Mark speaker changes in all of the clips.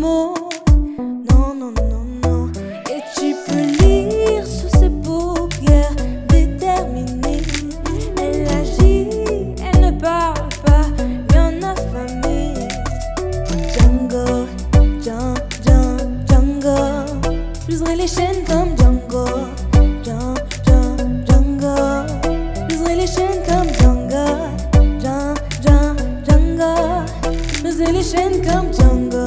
Speaker 1: Non, non, non, non. Et tu peux lire sous ses paupières déterminées. Elle agit, elle ne parle pas, bien affamée. Django, Django, Django. J'userai les chaînes comme Django. Django, Django. J'userai les chaînes comme Django. Django, Django. J'userai les chaînes comme Django.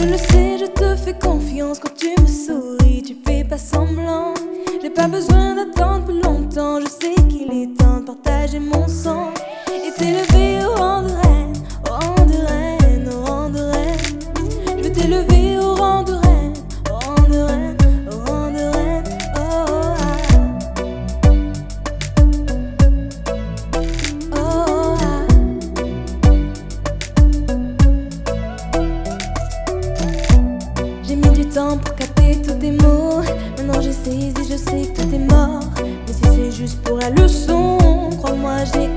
Speaker 1: Je le sais, je te fais confiance quand tu me souris, tu fais pas semblant. J'ai pas besoin d'attendre plus longtemps, je sais qu'il est temps de partager mon sang et t'élever au rang de reine, au rang de reine, au rang de reine. Je vais t'élever sais que tout est mort. Mais si c'est juste pour la leçon, crois-moi, j'ai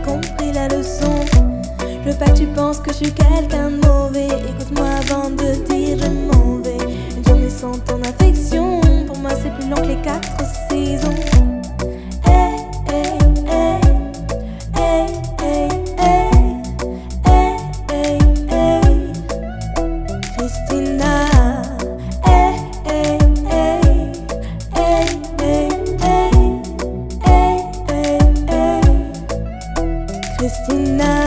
Speaker 1: tonight.